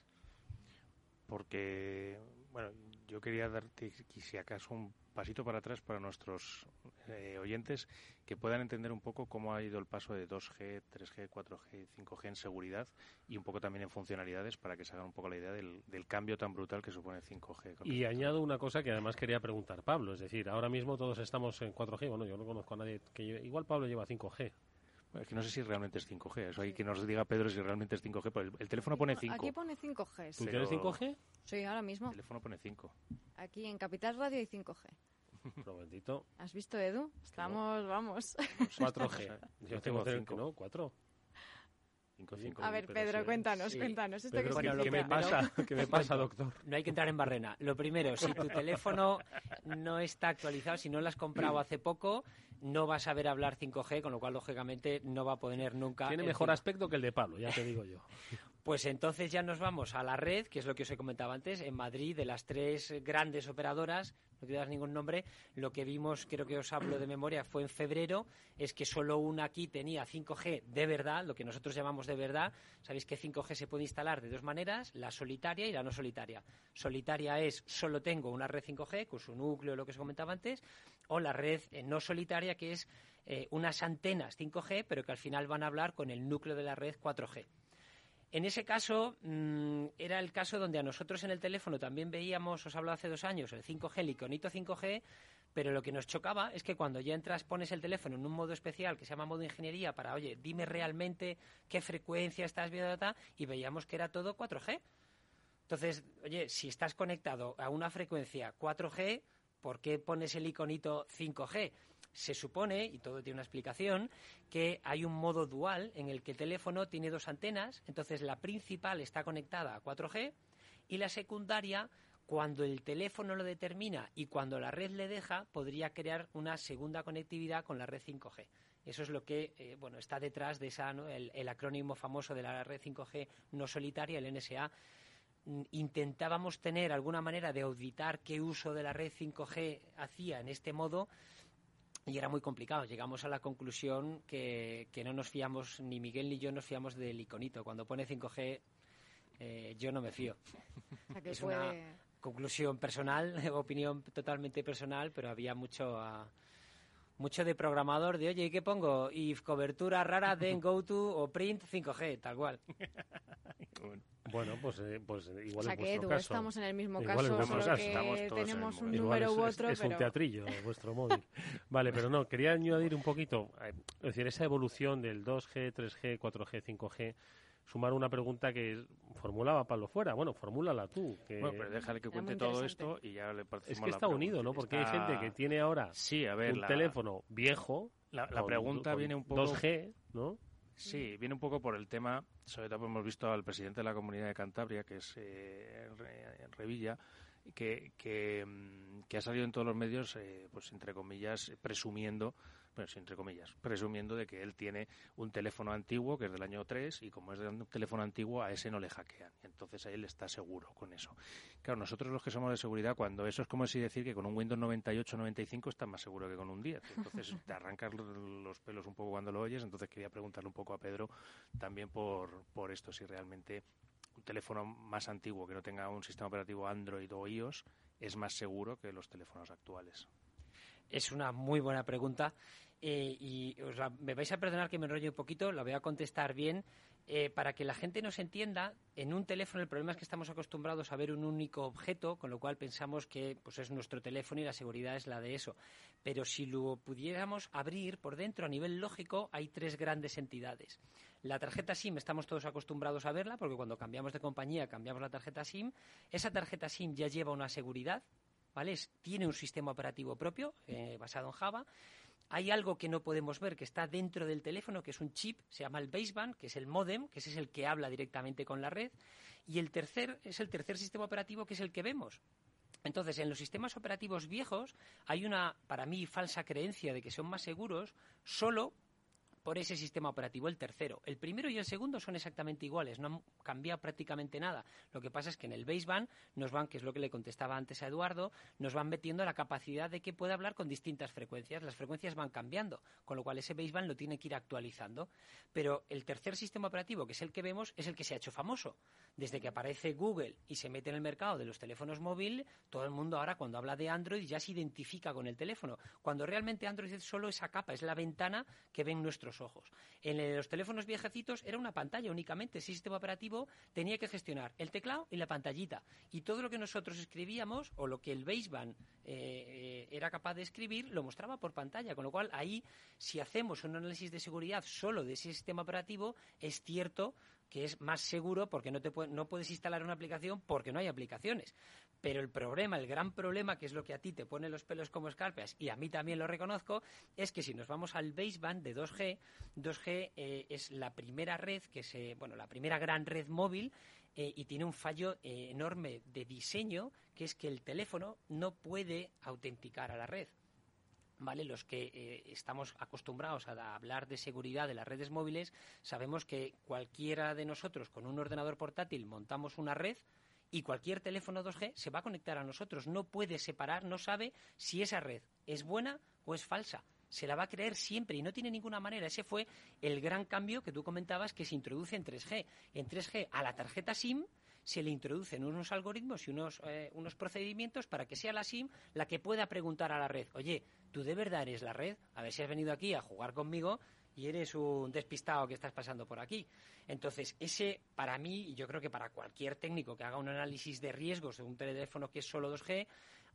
Porque, bueno, yo quería darte, si acaso, un pasito para atrás para nuestros eh, oyentes que puedan entender un poco cómo ha ido el paso de 2G, 3G, 4G, 5G en seguridad y un poco también en funcionalidades para que se hagan un poco la idea del, cambio tan brutal que supone 5G. Y añado una cosa que además quería preguntar Pablo, es decir, ahora mismo todos estamos en 4G, bueno, yo no conozco a nadie que igual Pablo lleva 5G. Es que no sé si realmente es 5G. Eso hay que nos diga Pedro si realmente es 5G. Pero el, teléfono pone 5. Aquí pone 5G. ¿Tú tienes 5G? Sí, ahora mismo. El teléfono pone 5. Aquí en Capital Radio hay 5G. Momentito. ¿Has visto, Edu? Estamos, vamos. 4G. [LAUGHS] Yo tengo 5, ¿no? 4. 5, 5. A ver, Pedro, cuéntanos, cuéntanos. Esto Pedro, que ¿qué, me pasa? ¿Qué me pasa, doctor? No hay que entrar en barrena. Lo primero, si tu teléfono no está actualizado, si no lo has comprado hace poco, no vas a ver hablar 5G, con lo cual, lógicamente, no va a poder nunca... Tiene mejor aspecto que el de Pablo, ya te digo yo. [LAUGHS] Pues entonces ya nos vamos a la red, que es lo que os he comentado antes, en Madrid, de las tres grandes operadoras, no quiero dar ningún nombre, lo que vimos, creo que os hablo de memoria, fue en febrero, es que solo una aquí tenía 5G de verdad, lo que nosotros llamamos de verdad. Sabéis que 5G se puede instalar de dos maneras, la solitaria y la no solitaria. Solitaria es solo tengo una red 5G con su núcleo, lo que os comentaba antes, o la red eh, no solitaria, que es eh, unas antenas 5G, pero que al final van a hablar con el núcleo de la red 4G. En ese caso, mm, era el caso donde a nosotros en el teléfono también veíamos, os hablo hace dos años, el 5G, el iconito 5G, pero lo que nos chocaba es que cuando ya entras, pones el teléfono en un modo especial que se llama modo ingeniería para, oye, dime realmente qué frecuencia estás viendo, y veíamos que era todo 4G. Entonces, oye, si estás conectado a una frecuencia 4G, ¿por qué pones el iconito 5G? Se supone, y todo tiene una explicación, que hay un modo dual en el que el teléfono tiene dos antenas, entonces la principal está conectada a 4G y la secundaria, cuando el teléfono lo determina y cuando la red le deja, podría crear una segunda conectividad con la red 5G. Eso es lo que eh, bueno, está detrás de esa, el, el acrónimo famoso de la red 5G no solitaria, el NSA mm, intentábamos tener alguna manera de auditar qué uso de la red 5G hacía en este modo y era muy complicado. Llegamos a la conclusión que, no nos fiamos, ni Miguel ni yo nos fiamos del iconito. Cuando pone 5G, eh, yo no me fío. [LAUGHS] es una conclusión personal, [LAUGHS] opinión totalmente personal, pero había mucho... Ah, mucho de programador de, oye, ¿y qué pongo? If cobertura rara, then go to o print 5G, tal cual. [LAUGHS] Bueno, pues, eh, pues eh, igual o sea que Edu, estamos en el mismo caso, solo que tenemos un número u otro. Es, un teatrillo [LAUGHS] vuestro móvil. vale, pero no, quería añadir un poquito, eh, es decir, esa evolución del 2G, 3G, 4G, 5G, sumar una pregunta que formulaba Pablo Fuera. Bueno, formúlala tú. Que... Bueno, pero déjale que cuente todo esto y ya le Es que está unido, ¿no? Porque hay gente que tiene ahora sí, a ver, un teléfono viejo. La, pregunta viene un poco. 2G, ¿no? Sí, viene un poco por el tema, sobre todo hemos visto al presidente de la Comunidad de Cantabria, que es eh, Revilla, que, que, mm, que, ha salido en todos los medios, eh, pues entre comillas, presumiendo bueno, entre comillas, presumiendo de que él tiene un teléfono antiguo que es del año 3 y como es de un teléfono antiguo a ese no le hackean. Entonces a él está seguro con eso. Claro, nosotros los que somos de seguridad, cuando eso es como si decir que con un Windows 98 95 está más seguro que con un 10. Entonces [LAUGHS] te arrancas los pelos un poco cuando lo oyes. Entonces quería preguntarle un poco a Pedro también por, por esto, si realmente un teléfono más antiguo que no tenga un sistema operativo Android o iOS es más seguro que los teléfonos actuales. Es una muy buena pregunta eh, y me vais a perdonar que me enrolle un poquito, la voy a contestar bien. Eh, para que la gente nos entienda, en un teléfono el problema es que estamos acostumbrados a ver un único objeto, con lo cual pensamos que pues, es nuestro teléfono y la seguridad es la de eso. Pero si lo pudiéramos abrir por dentro a nivel lógico, hay tres grandes entidades. La tarjeta SIM estamos todos acostumbrados a verla, porque cuando cambiamos de compañía cambiamos la tarjeta SIM. Esa tarjeta SIM ya lleva una seguridad, ¿vale? tiene un sistema operativo propio eh, basado en Java hay algo que no podemos ver, que está dentro del teléfono, que es un chip, se llama el baseband, que es el modem, que ese es el que habla directamente con la red, y el tercer es el tercer sistema operativo, que es el que vemos. Entonces, en los sistemas operativos viejos hay una, para mí, falsa creencia de que son más seguros solo por ese sistema operativo, el tercero. El primero y el segundo son exactamente iguales, no han cambiado prácticamente nada. Lo que pasa es que en el baseband nos van, que es lo que le contestaba antes a Eduardo, nos van metiendo la capacidad de que pueda hablar con distintas frecuencias. Las frecuencias van cambiando, con lo cual ese baseband lo tiene que ir actualizando. Pero el tercer sistema operativo, que es el que vemos, es el que se ha hecho famoso. Desde que aparece Google y se mete en el mercado de los teléfonos móviles, todo el mundo ahora cuando habla de Android ya se identifica con el teléfono, cuando realmente Android es solo esa capa, es la ventana que ven nuestros ojos. En los teléfonos viejecitos era una pantalla únicamente. Ese sistema operativo tenía que gestionar el teclado y la pantallita. Y todo lo que nosotros escribíamos, o lo que el baseband eh, eh, era capaz de escribir, lo mostraba por pantalla. Con lo cual, ahí, si hacemos un análisis de seguridad solo de ese sistema operativo, es cierto que es más seguro porque no, te no puedes instalar una aplicación porque no hay aplicaciones. Pero el problema, el gran problema, que es lo que a ti te pone los pelos como escarpias y a mí también lo reconozco, es que si nos vamos al baseband de 2G, 2G eh, es la primera red que se, bueno, la primera gran red móvil eh, y tiene un fallo eh, enorme de diseño, que es que el teléfono no puede autenticar a la red. ¿Vale? Los que estamos acostumbrados a hablar de seguridad de las redes móviles, sabemos que cualquiera de nosotros con un ordenador portátil montamos una red, y cualquier teléfono 2G se va a conectar a nosotros. No puede separar, no sabe si esa red es buena o es falsa. Se la va a creer siempre y no tiene ninguna manera. Ese fue el gran cambio que tú comentabas que se introduce en 3G. En 3G a la tarjeta SIM se le introducen unos algoritmos y unos, eh, unos procedimientos para que sea la SIM la que pueda preguntar a la red, oye, ¿tú de verdad eres la red? A ver si has venido aquí a jugar conmigo y eres un despistado que estás pasando por aquí. Entonces, ese para mí, y yo creo que para cualquier técnico que haga un análisis de riesgos de un teléfono que es solo 2G,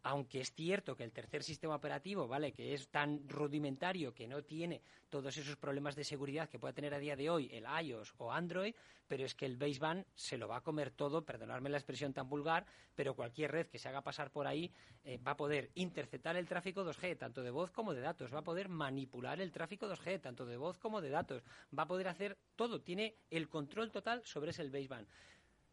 aunque es cierto que el tercer sistema operativo, ¿vale? Que es tan rudimentario que no tiene todos esos problemas de seguridad que puede tener a día de hoy el iOS o Android, pero es que el baseband se lo va a comer todo, perdonadme la expresión tan vulgar, pero cualquier red que se haga pasar por ahí eh, va a poder interceptar el tráfico 2G, tanto de voz como de datos, va a poder manipular el tráfico 2G, tanto de voz como de datos, va a poder hacer todo, tiene el control total sobre ese baseband.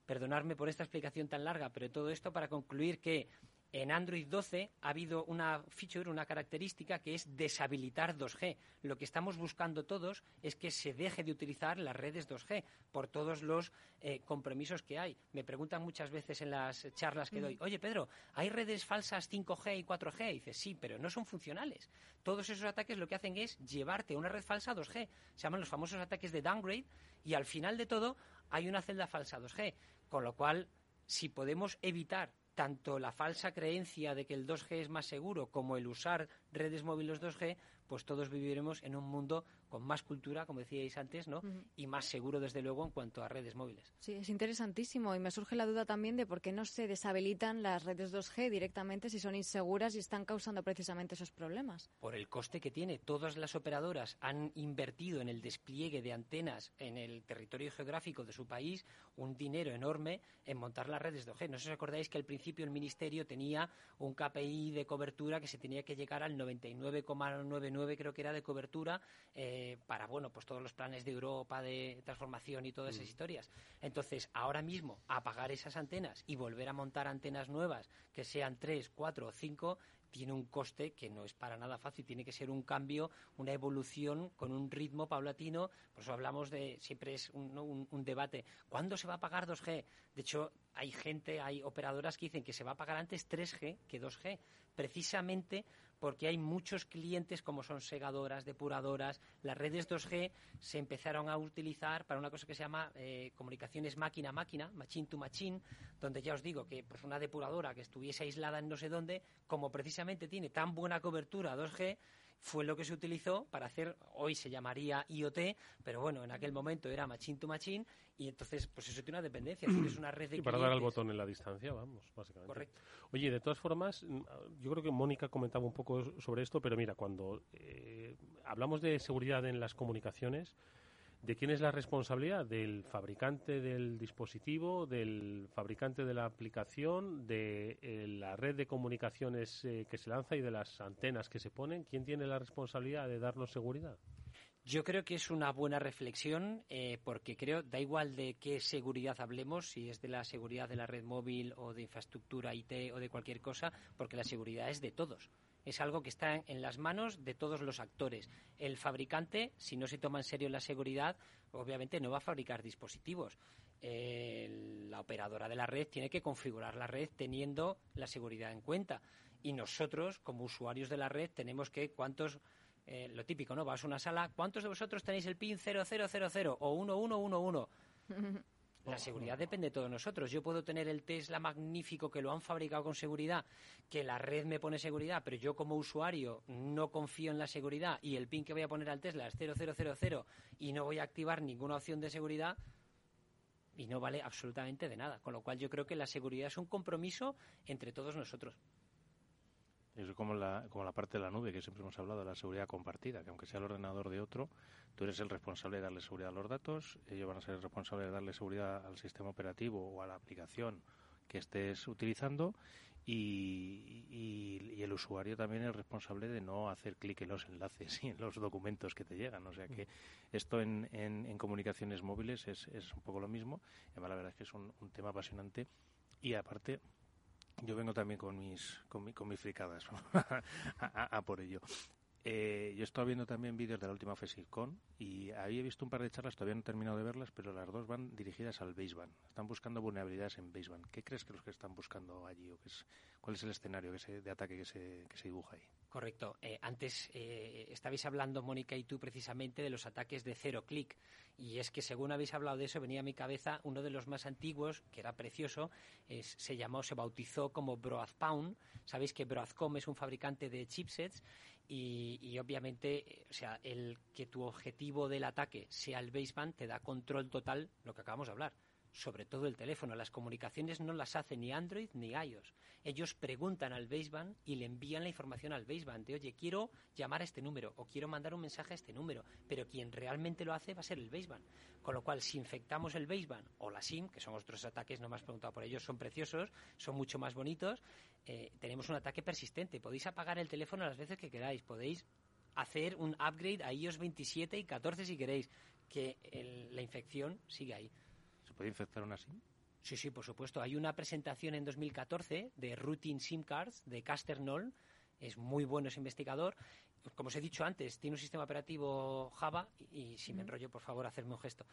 Perdonadme por esta explicación tan larga, pero todo esto para concluir que en Android 12 ha habido una feature, una característica que es deshabilitar 2G. Lo que estamos buscando todos es que se deje de utilizar las redes 2G por todos los eh, compromisos que hay. Me preguntan muchas veces en las charlas que doy, oye Pedro, ¿hay redes falsas 5G y 4G? Y dices, sí, pero no son funcionales. Todos esos ataques lo que hacen es llevarte a una red falsa 2G. Se llaman los famosos ataques de downgrade y al final de todo hay una celda falsa 2G. Con lo cual, si podemos evitar tanto la falsa creencia de que el 2G es más seguro como el usar redes móviles 2G, pues todos viviremos en un mundo con más cultura, como decíais antes, ¿no? Y más seguro, desde luego, en cuanto a redes móviles. Sí, es interesantísimo. Y me surge la duda también de por qué no se deshabilitan las redes 2G directamente si son inseguras y están causando precisamente esos problemas. Por el coste que tiene. Todas las operadoras han invertido en el despliegue de antenas en el territorio geográfico de su país un dinero enorme en montar las redes 2G. No sé si os acordáis que al principio el Ministerio tenía un KPI de cobertura que se tenía que llegar al 99,99 creo que era de cobertura. Eh, para bueno pues todos los planes de Europa de transformación y todas esas mm. historias. Entonces, ahora mismo apagar esas antenas y volver a montar antenas nuevas que sean tres, cuatro o cinco tiene un coste que no es para nada fácil, tiene que ser un cambio, una evolución con un ritmo paulatino. Por eso hablamos de, siempre es un, un, debate, ¿cuándo se va a pagar 2G? De hecho, hay gente, hay operadoras que dicen que se va a pagar antes 3G que 2G, precisamente porque hay muchos clientes como son segadoras, depuradoras. Las redes 2G se empezaron a utilizar para una cosa que se llama eh, comunicaciones máquina a máquina, machine to machine, donde ya os digo que pues una depuradora que estuviese aislada en no sé dónde, como precisamente tiene tan buena cobertura 2G, fue lo que se utilizó para hacer, hoy se llamaría IoT, pero bueno, en aquel momento era machine to machine y entonces pues eso tiene una dependencia, es una red de Y para dar al botón en la distancia, vamos, básicamente. Correcto. Oye, de todas formas, yo creo que Mónica comentaba un poco sobre esto, pero mira, cuando eh, hablamos de seguridad en las comunicaciones, ¿De quién es la responsabilidad? ¿Del fabricante del dispositivo, del fabricante de la aplicación, de eh, la red de comunicaciones eh, que se lanza y de las antenas que se ponen? ¿Quién tiene la responsabilidad de darnos seguridad? Yo creo que es una buena reflexión eh, porque creo, da igual de qué seguridad hablemos, si es de la seguridad de la red móvil o de infraestructura IT o de cualquier cosa, porque la seguridad es de todos es algo que está en las manos de todos los actores. El fabricante, si no se toma en serio la seguridad, obviamente no va a fabricar dispositivos. la operadora de la red tiene que configurar la red teniendo la seguridad en cuenta. Y nosotros, como usuarios de la red, tenemos que cuántos eh, lo típico, ¿no? Vas a una sala, ¿cuántos de vosotros tenéis el PIN 0000 o 1111? [LAUGHS] La seguridad depende de todos nosotros. Yo puedo tener el Tesla magnífico que lo han fabricado con seguridad, que la red me pone seguridad, pero yo como usuario no confío en la seguridad y el PIN que voy a poner al Tesla es 0000 y no voy a activar ninguna opción de seguridad y no vale absolutamente de nada. Con lo cual yo creo que la seguridad es un compromiso entre todos nosotros. Es como la, como la parte de la nube que siempre hemos hablado, de la seguridad compartida, que aunque sea el ordenador de otro, tú eres el responsable de darle seguridad a los datos, ellos van a ser el responsable de darle seguridad al sistema operativo o a la aplicación que estés utilizando y, el usuario también es responsable de no hacer clic en los enlaces [LAUGHS] y en los documentos que te llegan. O sea que esto en, en, comunicaciones móviles es, es, un poco lo mismo. Además, la verdad es que es un tema apasionante y aparte yo vengo también con mis, con, con mis fricadas [LAUGHS] a, por ello. Eh, yo estado viendo también vídeos de la última FESICON y había visto un par de charlas, todavía no he terminado de verlas, pero las dos van dirigidas al baseband. Están buscando vulnerabilidades en baseband. ¿Qué crees que los que están buscando allí? O qué es, ¿Cuál es el escenario que de ataque que se, que se dibuja ahí? Correcto. Eh, antes eh, estabais hablando, Mónica y tú, precisamente de los ataques de cero clic. Y es que según habéis hablado de eso, venía a mi cabeza uno de los más antiguos, que era precioso, se llamó, se bautizó como Broadpound. Sabéis que Broadcom es un fabricante de chipsets y, obviamente, o sea, el que tu objetivo del ataque sea el baseband te da control total, lo que acabamos de hablar, sobre todo el teléfono. Las comunicaciones no las hace ni Android ni iOS. Ellos preguntan al baseband y le envían la información al baseband de, oye, quiero llamar a este número o quiero mandar un mensaje a este número, pero quien realmente lo hace va a ser el baseband. Con lo cual, si infectamos el baseband o la SIM, que son otros ataques, no me has preguntado por ellos, son preciosos, son mucho más bonitos, eh, tenemos un ataque persistente. Podéis apagar el teléfono las veces que queráis, podéis hacer un upgrade a iOS 27 y 14 si queréis, que la infección sigue ahí. ¿Se puede infectar una SIM? Sí, sí, por supuesto. Hay una presentación en 2014 de Routine SIM Cards de Caster Knoll. Es muy bueno ese investigador como os he dicho antes, tiene un sistema operativo Java y, si me enrollo, por favor, hacerme un gesto.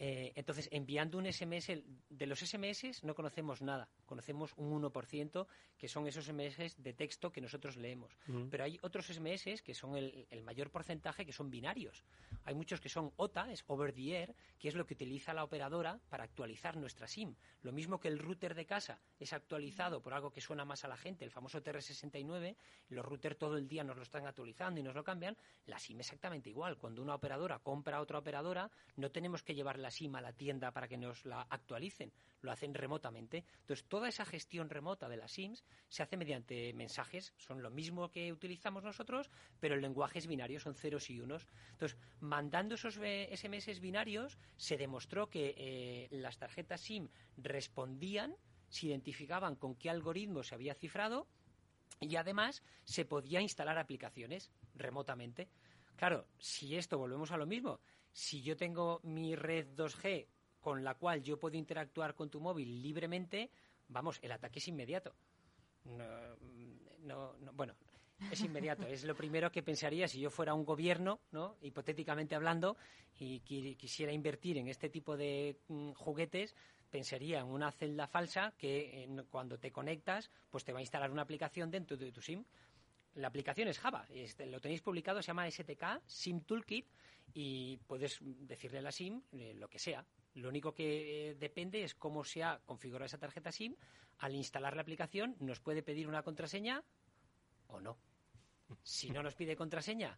Eh, entonces, enviando un SMS, de los SMS no conocemos nada, conocemos un 1%, que son esos SMS de texto que nosotros leemos. Pero hay otros SMS que son el, mayor porcentaje, que son binarios. Hay muchos que son OTA, es over the air, que es lo que utiliza la operadora para actualizar nuestra SIM. Lo mismo que el router de casa es actualizado por algo que suena más a la gente, el famoso TR69, los routers todo el día nos lo están actualizando y nos lo cambian, la SIM exactamente igual. Cuando una operadora compra a otra operadora, no tenemos que llevar la SIM a la tienda para que nos la actualicen, lo hacen remotamente. Entonces, toda esa gestión remota de las SIMs se hace mediante mensajes, son lo mismo que utilizamos nosotros, pero el lenguaje es binario, son ceros y unos. Entonces, mandando esos SMS binarios, se demostró que eh, las tarjetas SIM respondían, se identificaban con qué algoritmo se había cifrado y además se podía instalar aplicaciones remotamente. Claro, si esto volvemos a lo mismo, si yo tengo mi red 2G con la cual yo puedo interactuar con tu móvil libremente, vamos, el ataque es inmediato. No, bueno, es inmediato. es lo primero que pensaría si yo fuera un gobierno, ¿no? hipotéticamente hablando, y quisiera invertir en este tipo de mm, juguetes, pensaría en una celda falsa que cuando te conectas, pues te va a instalar una aplicación dentro de tu SIM. La aplicación es Java, este, lo tenéis publicado, se llama STK SIM Toolkit y puedes decirle a la SIM eh, lo que sea. Lo único que eh, depende es cómo se ha configurado esa tarjeta SIM. Al instalar la aplicación nos puede pedir una contraseña o no. Si no nos pide contraseña,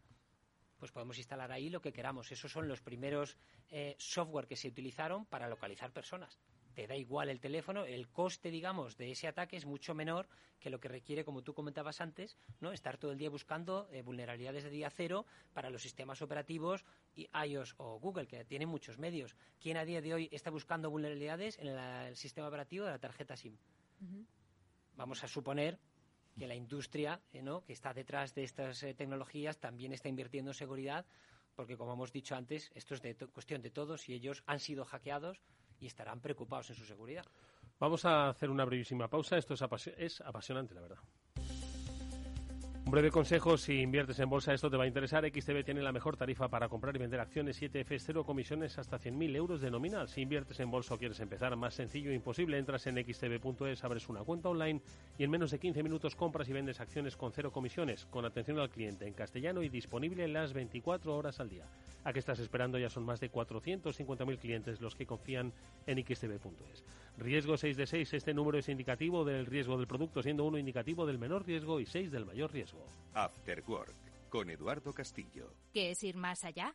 pues podemos instalar ahí lo que queramos. Esos son los primeros eh, software que se utilizaron para localizar personas te da igual el teléfono, el coste, digamos, de ese ataque es mucho menor que lo que requiere, como tú comentabas antes, ¿no? estar todo el día buscando eh, vulnerabilidades de día cero para los sistemas operativos y iOS o Google, que tienen muchos medios. ¿Quién a día de hoy está buscando vulnerabilidades en el sistema operativo de la tarjeta SIM? Vamos a suponer que la industria eh, ¿no? que está detrás de estas eh, tecnologías también está invirtiendo en seguridad, porque como hemos dicho antes, esto es de cuestión de todos y ellos han sido hackeados y estarán preocupados en su seguridad. Vamos a hacer una brevísima pausa. Esto es apasionante, la verdad. Un breve consejo, si inviertes en bolsa, esto te va a interesar. XTB tiene la mejor tarifa para comprar y vender acciones 7F, cero comisiones hasta 100.000 euros de nominal. Si inviertes en bolsa o quieres empezar, más sencillo e imposible, entras en xtb.es, abres una cuenta online y en menos de 15 minutos compras y vendes acciones con cero comisiones, con atención al cliente en castellano y disponible las 24 horas al día. ¿A qué estás esperando? Ya son más de 450.000 clientes los que confían en xtb.es. Riesgo 6 de 6, este número es indicativo del riesgo del producto, siendo uno indicativo del menor riesgo y 6 del mayor riesgo. After Work, con Eduardo Castillo. ¿Qué es ir más allá?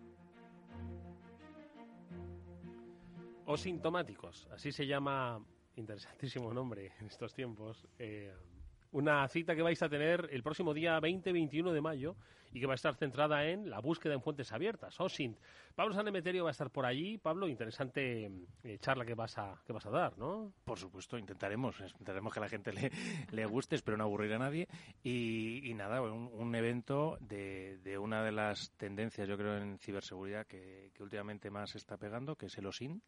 O sintomáticos, así se llama, interesantísimo nombre en estos tiempos, eh, una cita que vais a tener el próximo día 20-21 de mayo y que va a estar centrada en la búsqueda en fuentes abiertas, OSINT. Pablo Sanemeterio va a estar por allí. Pablo, interesante eh, charla que vas, a, que vas a dar, ¿no? Por supuesto, intentaremos. Intentaremos que a la gente le, le guste, espero no aburrir a nadie. Y, nada, un, evento de, de, una de las tendencias, yo creo, en ciberseguridad que, que últimamente más está pegando, que es el OSINT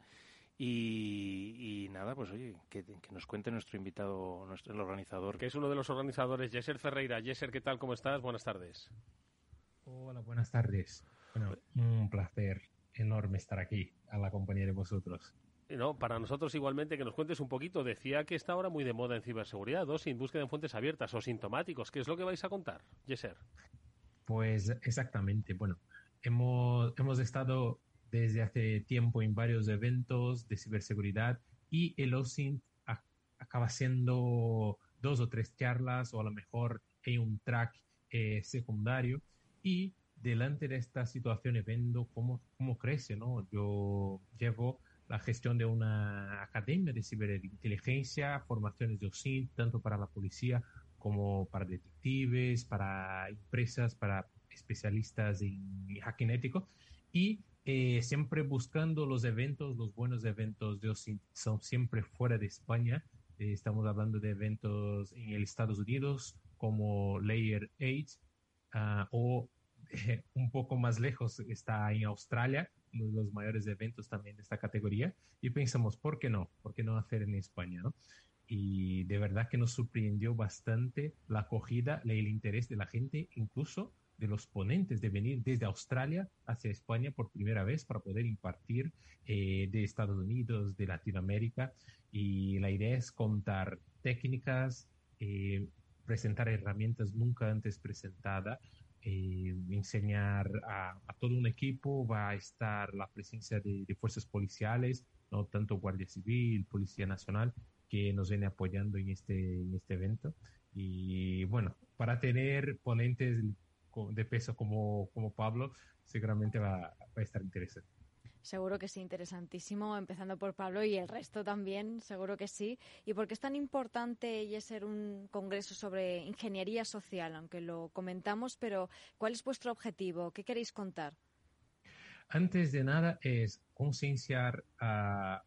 y, nada, pues oye, que, nos cuente nuestro invitado, nuestro el organizador. Que es uno de los organizadores, Jesser Ferreira. Jesser, ¿qué tal? ¿Cómo estás? Buenas tardes. Hola, buenas tardes. Bueno, un placer enorme estar aquí a la compañía de vosotros. No, para nosotros igualmente que nos cuentes un poquito. Decía que está ahora muy de moda en ciberseguridad, dos sin búsqueda en fuentes abiertas o sintomáticos. ¿Qué es lo que vais a contar, Jesser? Pues exactamente. Bueno, hemos, hemos estado desde hace tiempo en varios eventos de ciberseguridad y el OSINT acaba siendo dos o tres charlas o a lo mejor en un track eh, secundario y delante de esta situación vendo cómo, cómo crece, ¿no? Yo llevo la gestión de una academia de ciberinteligencia, formaciones de OSINT, tanto para la policía como para detectives, para empresas, para especialistas en hacking ético y eh, siempre buscando los eventos, los buenos eventos de son siempre fuera de España. Eh, estamos hablando de eventos en el Estados Unidos como Layer 8 ah, o [LAUGHS] un poco más lejos está en Australia, uno de los mayores eventos también de esta categoría, y pensamos, ¿por qué no? ¿Por qué no hacer en España? ¿no? Y de verdad que nos sorprendió bastante la acogida, el interés de la gente, incluso de los ponentes de venir desde Australia hacia España por primera vez para poder impartir eh, de Estados Unidos, de Latinoamérica. Y la idea es contar técnicas, eh, presentar herramientas nunca antes presentadas, eh, enseñar a, todo un equipo, va a estar la presencia de, fuerzas policiales, no tanto Guardia Civil, Policía Nacional, que nos viene apoyando en este, en este evento. Y bueno, para tener ponentes de peso como, como Pablo, seguramente va, va a estar interesante. Seguro que sí, interesantísimo, empezando por Pablo y el resto también, seguro que sí. ¿Y por qué es tan importante y ser un congreso sobre ingeniería social? Aunque lo comentamos, pero ¿cuál es vuestro objetivo? ¿Qué queréis contar? Antes de nada es concienciar a,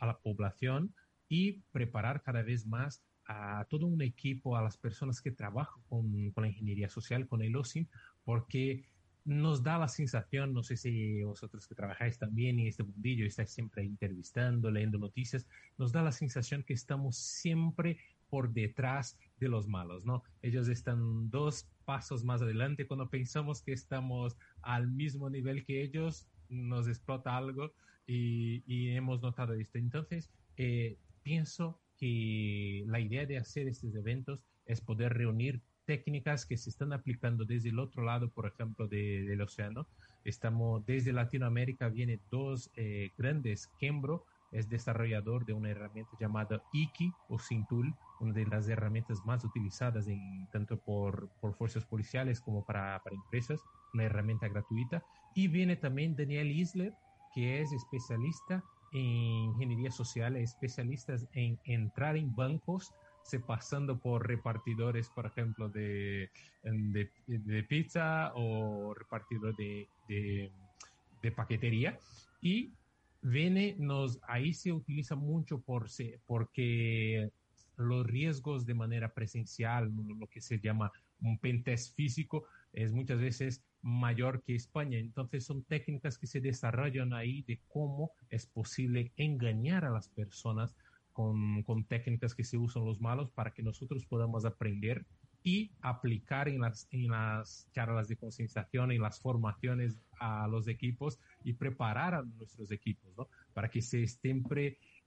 la población y preparar cada vez más a todo un equipo, a las personas que trabajan con, con la ingeniería social, con el OSIM, porque nos da la sensación, no sé si vosotros que trabajáis también en este mundillo, estáis siempre entrevistando, leyendo noticias, nos da la sensación que estamos siempre por detrás de los malos, ¿no? Ellos están dos pasos más adelante cuando pensamos que estamos al mismo nivel que ellos, nos explota algo y, hemos notado esto. Entonces, eh, pienso que la idea de hacer estos eventos es poder reunir técnicas que se están aplicando desde el otro lado, por ejemplo, del océano. Estamos, desde Latinoamérica vienen dos eh, grandes. Kembro es desarrollador de una herramienta llamada Iki o Sintul, una de las herramientas más utilizadas en, tanto por, por fuerzas policiales como para, para empresas, una herramienta gratuita. Y viene también Daniel Isler, que es especialista en ingeniería social, especialista en entrar en bancos se pasando por repartidores, por ejemplo, de, de, pizza o repartidor de, de, paquetería. Y viene, nos, ahí se utiliza mucho por, porque los riesgos de manera presencial, lo que se llama un pentest físico, es muchas veces mayor que España. Entonces son técnicas que se desarrollan ahí de cómo es posible engañar a las personas con, técnicas que se usan los malos para que nosotros podamos aprender y aplicar en las, en las charlas de concienciación, en las formaciones a los equipos y preparar a nuestros equipos, ¿no? Para que se estén,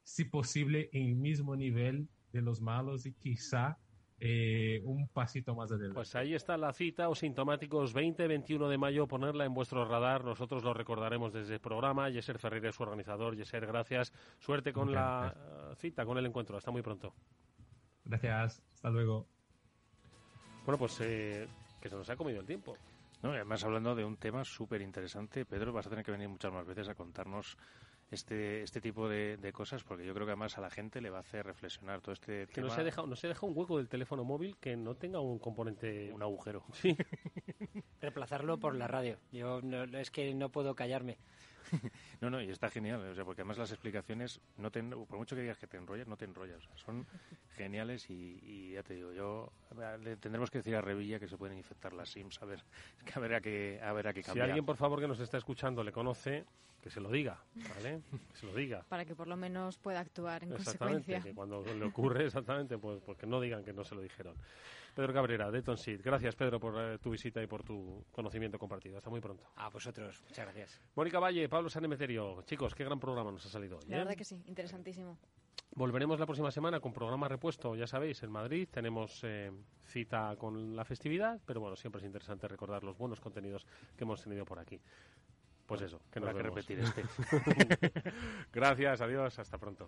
si posible, en el mismo nivel de los malos y quizá eh, un pasito más adelante. Pues ahí está la cita, o sintomáticos 20-21 de mayo, ponerla en vuestro radar. Nosotros lo recordaremos desde el programa. Yeser Ferrer es su organizador. Yeser, gracias. Suerte con la cita, con el encuentro. Hasta muy pronto. Gracias. Hasta luego. Bueno, pues eh, que se nos ha comido el tiempo. No, además hablando de un tema súper interesante, Pedro, vas a tener que venir muchas más veces a contarnos este, este tipo de, cosas, porque yo creo que además a la gente le va a hacer reflexionar todo este que no se deja no se deja un hueco del teléfono móvil que no tenga un componente un agujero. sí. [LAUGHS] Reemplazarlo por la radio. Yo no, es que no puedo callarme [LAUGHS] no, no, y está genial, o sea, porque además las explicaciones, no por mucho que digas que te enrollas, no te enrollas. son [LAUGHS] geniales y, ya te digo, yo le tendremos que decir a Revilla que se pueden infectar las SIMs, a ver, [LAUGHS] que a ver a qué, a ver a qué cambiar. Si alguien, por favor, que nos está escuchando le conoce, que se lo diga, ¿vale? Que se lo diga. Para que por lo menos pueda actuar en consecuencia. que cuando le ocurre, exactamente, pues porque no digan que no se lo dijeron. Pedro Cabrera, de Tonsit. Gracias, Pedro, por eh, tu visita y por tu conocimiento compartido. Hasta muy pronto. A vosotros. Muchas gracias. Mónica Valle, Pablo Sanemeterio. Chicos, qué gran programa nos ha salido hoy. La verdad ¿eh? que sí, interesantísimo. Volveremos la próxima semana con programa repuesto, ya sabéis, en Madrid tenemos eh, cita con la festividad, pero bueno, siempre es interesante recordar los buenos contenidos que hemos tenido por aquí. Pues eso, que no hay que repetir este. [LAUGHS] Gracias, adiós, hasta pronto.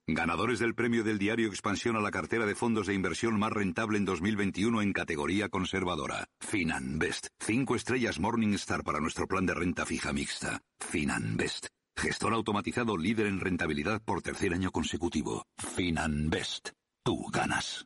ganadores del premio del diario Expansión a la cartera de fondos de inversión más rentable en 2021 en categoría conservadora. Finanbest, cinco estrellas Morningstar para nuestro plan de renta fija mixta. Finanbest, gestor automatizado líder en rentabilidad por tercer año consecutivo. Finanbest, tú ganas.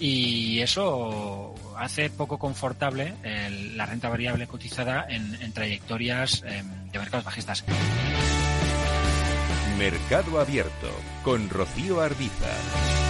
Y eso hace poco confortable la renta variable cotizada en, en trayectorias em, de mercados bajistas. Mercado Abierto con Rocío Arbiza.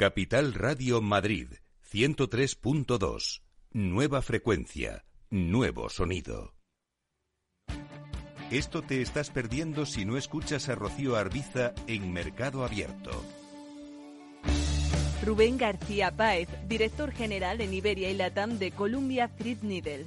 Capital Radio Madrid 103.2. Nueva frecuencia, nuevo sonido. Esto te estás perdiendo si no escuchas a Rocío Arbiza en Mercado Abierto. Rubén García Páez, director general en Iberia y Latam de Columbia Threadneedle.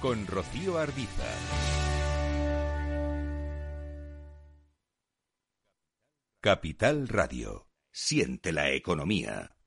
con Rocío Arbiza. Capital Radio. Siente la economía.